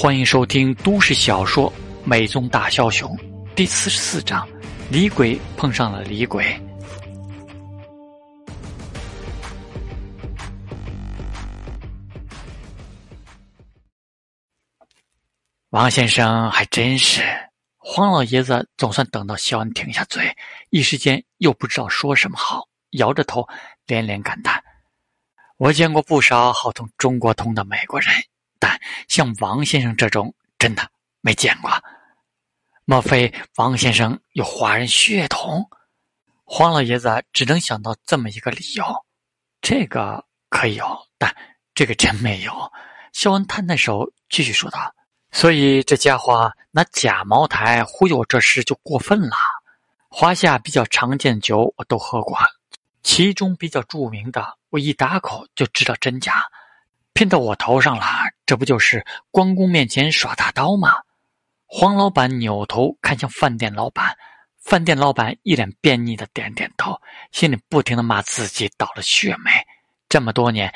欢迎收听都市小说《美宗大枭雄》第四十四章：李鬼碰上了李鬼。王先生还真是，黄老爷子总算等到肖恩停下嘴，一时间又不知道说什么好，摇着头连连感叹：“我见过不少好通中国通的美国人。”但像王先生这种，真的没见过。莫非王先生有华人血统？黄老爷子只能想到这么一个理由。这个可以有，但这个真没有。肖恩摊摊手，继续说道：“所以这家伙拿假茅台忽悠这事就过分了。华夏比较常见酒我都喝过，其中比较著名的，我一打口就知道真假。”骗到我头上了，这不就是关公面前耍大刀吗？黄老板扭头看向饭店老板，饭店老板一脸便秘的点点头，心里不停的骂自己倒了血霉。这么多年，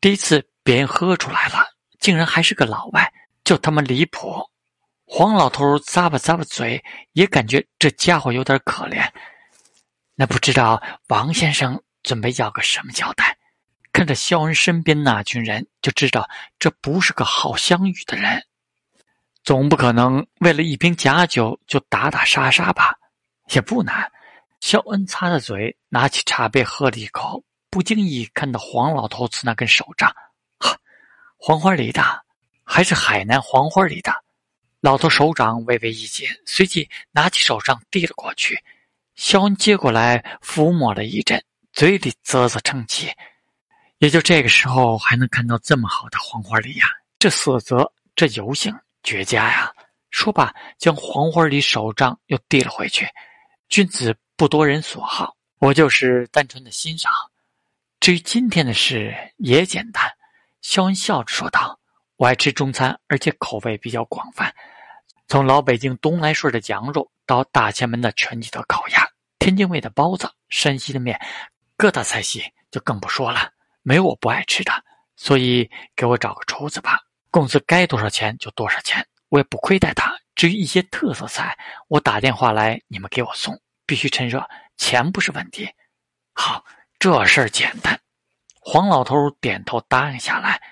第一次别人喝出来了，竟然还是个老外，就他妈离谱！黄老头咂巴咂巴嘴，也感觉这家伙有点可怜。那不知道王先生准备要个什么交代？看着肖恩身边那群人，就知道这不是个好相遇的人。总不可能为了一瓶假酒就打打杀杀吧？也不难。肖恩擦着嘴，拿起茶杯喝了一口，不经意看到黄老头子那根手杖，哈，黄花梨的，还是海南黄花梨的。老头手掌微微一紧，随即拿起手杖递了过去。肖恩接过来，抚摸了一阵，嘴里啧啧称奇。也就这个时候还能看到这么好的黄花梨呀，这色泽，这油性，绝佳呀！说罢，将黄花梨手杖又递了回去。君子不多人所好，我就是单纯的欣赏。至于今天的事，也简单。肖恩笑着说道：“我爱吃中餐，而且口味比较广泛，从老北京东来顺的羊肉，到大前门的全聚德烤鸭，天津卫的包子，山西的面，各大菜系就更不说了。”没我不爱吃的，所以给我找个厨子吧。工资该多少钱就多少钱，我也不亏待他。至于一些特色菜，我打电话来，你们给我送，必须趁热，钱不是问题。好，这事儿简单。黄老头点头答应下来。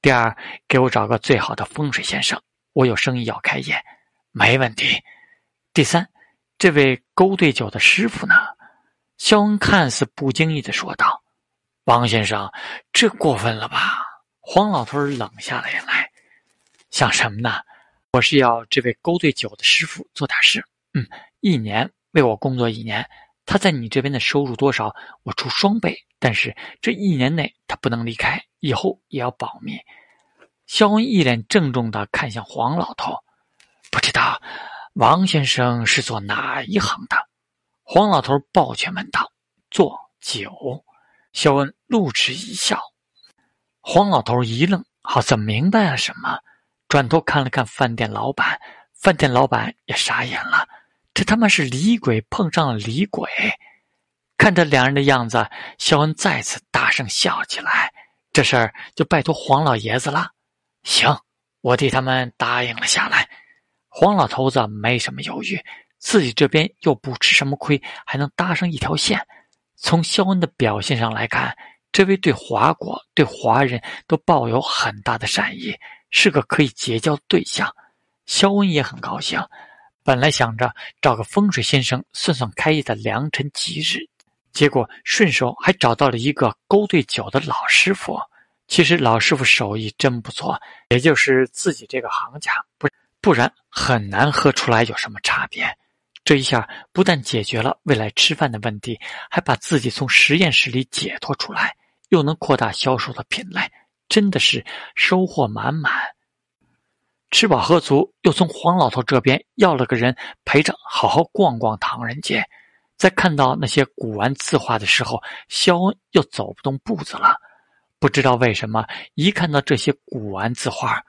第二，给我找个最好的风水先生，我有生意要开业，没问题。第三，这位勾兑酒的师傅呢？肖恩看似不经意的说道。王先生，这过分了吧？黄老头冷下了眼来，想什么呢？我是要这位勾兑酒的师傅做点事。嗯，一年为我工作一年，他在你这边的收入多少，我出双倍。但是这一年内他不能离开，以后也要保密。肖恩一脸郑重的看向黄老头，不知道王先生是做哪一行的？黄老头抱拳问道：“做酒。”肖恩露齿一笑，黄老头一愣，好像明白了什么，转头看了看饭店老板，饭店老板也傻眼了，这他妈是李鬼碰上了李鬼！看着两人的样子，肖恩再次大声笑起来。这事儿就拜托黄老爷子了。行，我替他们答应了下来。黄老头子没什么犹豫，自己这边又不吃什么亏，还能搭上一条线。从肖恩的表现上来看，这位对华国、对华人都抱有很大的善意，是个可以结交对象。肖恩也很高兴，本来想着找个风水先生算算开业的良辰吉日，结果顺手还找到了一个勾兑酒的老师傅。其实老师傅手艺真不错，也就是自己这个行家，不不然很难喝出来有什么差别。这一下不但解决了未来吃饭的问题，还把自己从实验室里解脱出来，又能扩大销售的品类，真的是收获满满。吃饱喝足，又从黄老头这边要了个人陪着，好好逛逛唐人街。在看到那些古玩字画的时候，肖恩又走不动步子了。不知道为什么，一看到这些古玩字画。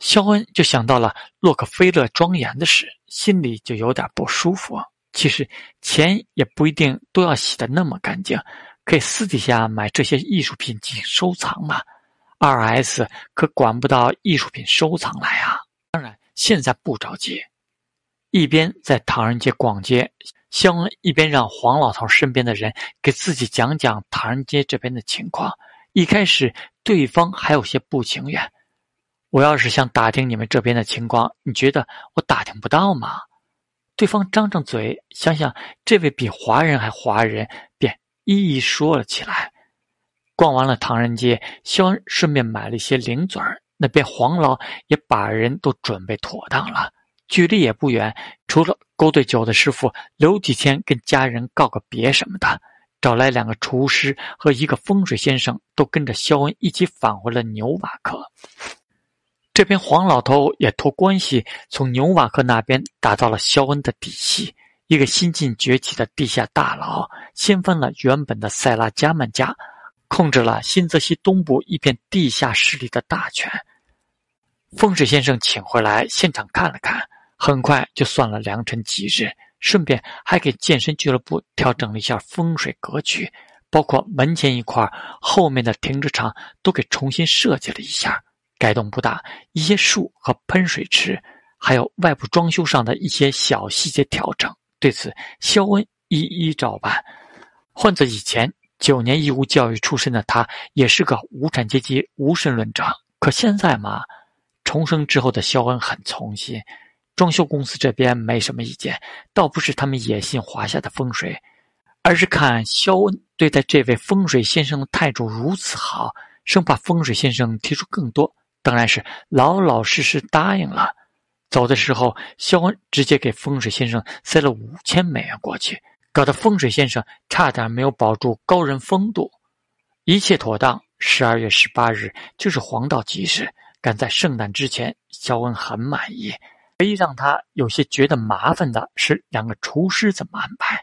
肖恩就想到了洛克菲勒庄园的事，心里就有点不舒服。其实钱也不一定都要洗得那么干净，可以私底下买这些艺术品进行收藏嘛。二 S 可管不到艺术品收藏来啊！当然现在不着急。一边在唐人街逛街，肖恩一边让黄老头身边的人给自己讲讲唐人街这边的情况。一开始，对方还有些不情愿。我要是想打听你们这边的情况，你觉得我打听不到吗？对方张张嘴，想想这位比华人还华人，便一一说了起来。逛完了唐人街，肖恩顺便买了一些零嘴儿。那边黄老也把人都准备妥当了。距离也不远，除了勾兑酒的师傅留几天跟家人告个别什么的，找来两个厨师和一个风水先生，都跟着肖恩一起返回了纽瓦克。这边黄老头也托关系从纽瓦克那边打到了肖恩的底细，一个新晋崛起的地下大佬，掀翻了原本的塞拉加曼家，控制了新泽西东部一片地下势力的大权。风水先生请回来现场看了看。很快就算了良辰吉日，顺便还给健身俱乐部调整了一下风水格局，包括门前一块、后面的停车场都给重新设计了一下，改动不大，一些树和喷水池，还有外部装修上的一些小细节调整。对此，肖恩一一照办。换做以前九年义务教育出身的他，也是个无产阶级无神论者。可现在嘛，重生之后的肖恩很从心。装修公司这边没什么意见，倒不是他们野心华夏的风水，而是看肖恩对待这位风水先生的态度如此好，生怕风水先生提出更多，当然是老老实实答应了。走的时候，肖恩直接给风水先生塞了五千美元过去，搞得风水先生差点没有保住高人风度。一切妥当，十二月十八日就是黄道吉时，赶在圣诞之前，肖恩很满意。唯一让他有些觉得麻烦的是两个厨师怎么安排。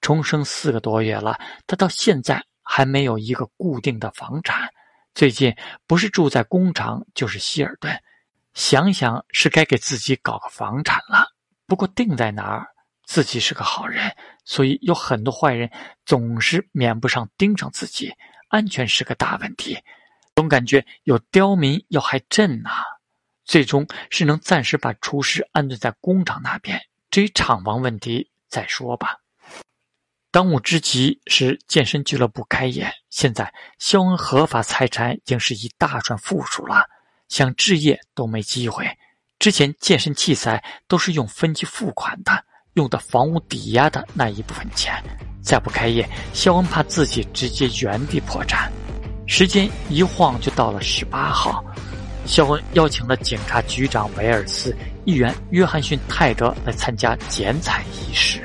重生四个多月了，他到现在还没有一个固定的房产。最近不是住在工厂，就是希尔顿。想想是该给自己搞个房产了。不过定在哪儿？自己是个好人，所以有很多坏人总是免不上盯上自己。安全是个大问题，总感觉有刁民要害朕呐。最终是能暂时把厨师安顿在工厂那边，至于厂房问题再说吧。当务之急是健身俱乐部开业。现在肖恩合法财产已经是一大串负数了，想置业都没机会。之前健身器材都是用分期付款的，用的房屋抵押的那一部分钱。再不开业，肖恩怕自己直接原地破产。时间一晃就到了十八号。肖恩邀请了警察局长维尔斯、议员约翰逊·泰德来参加剪彩仪式。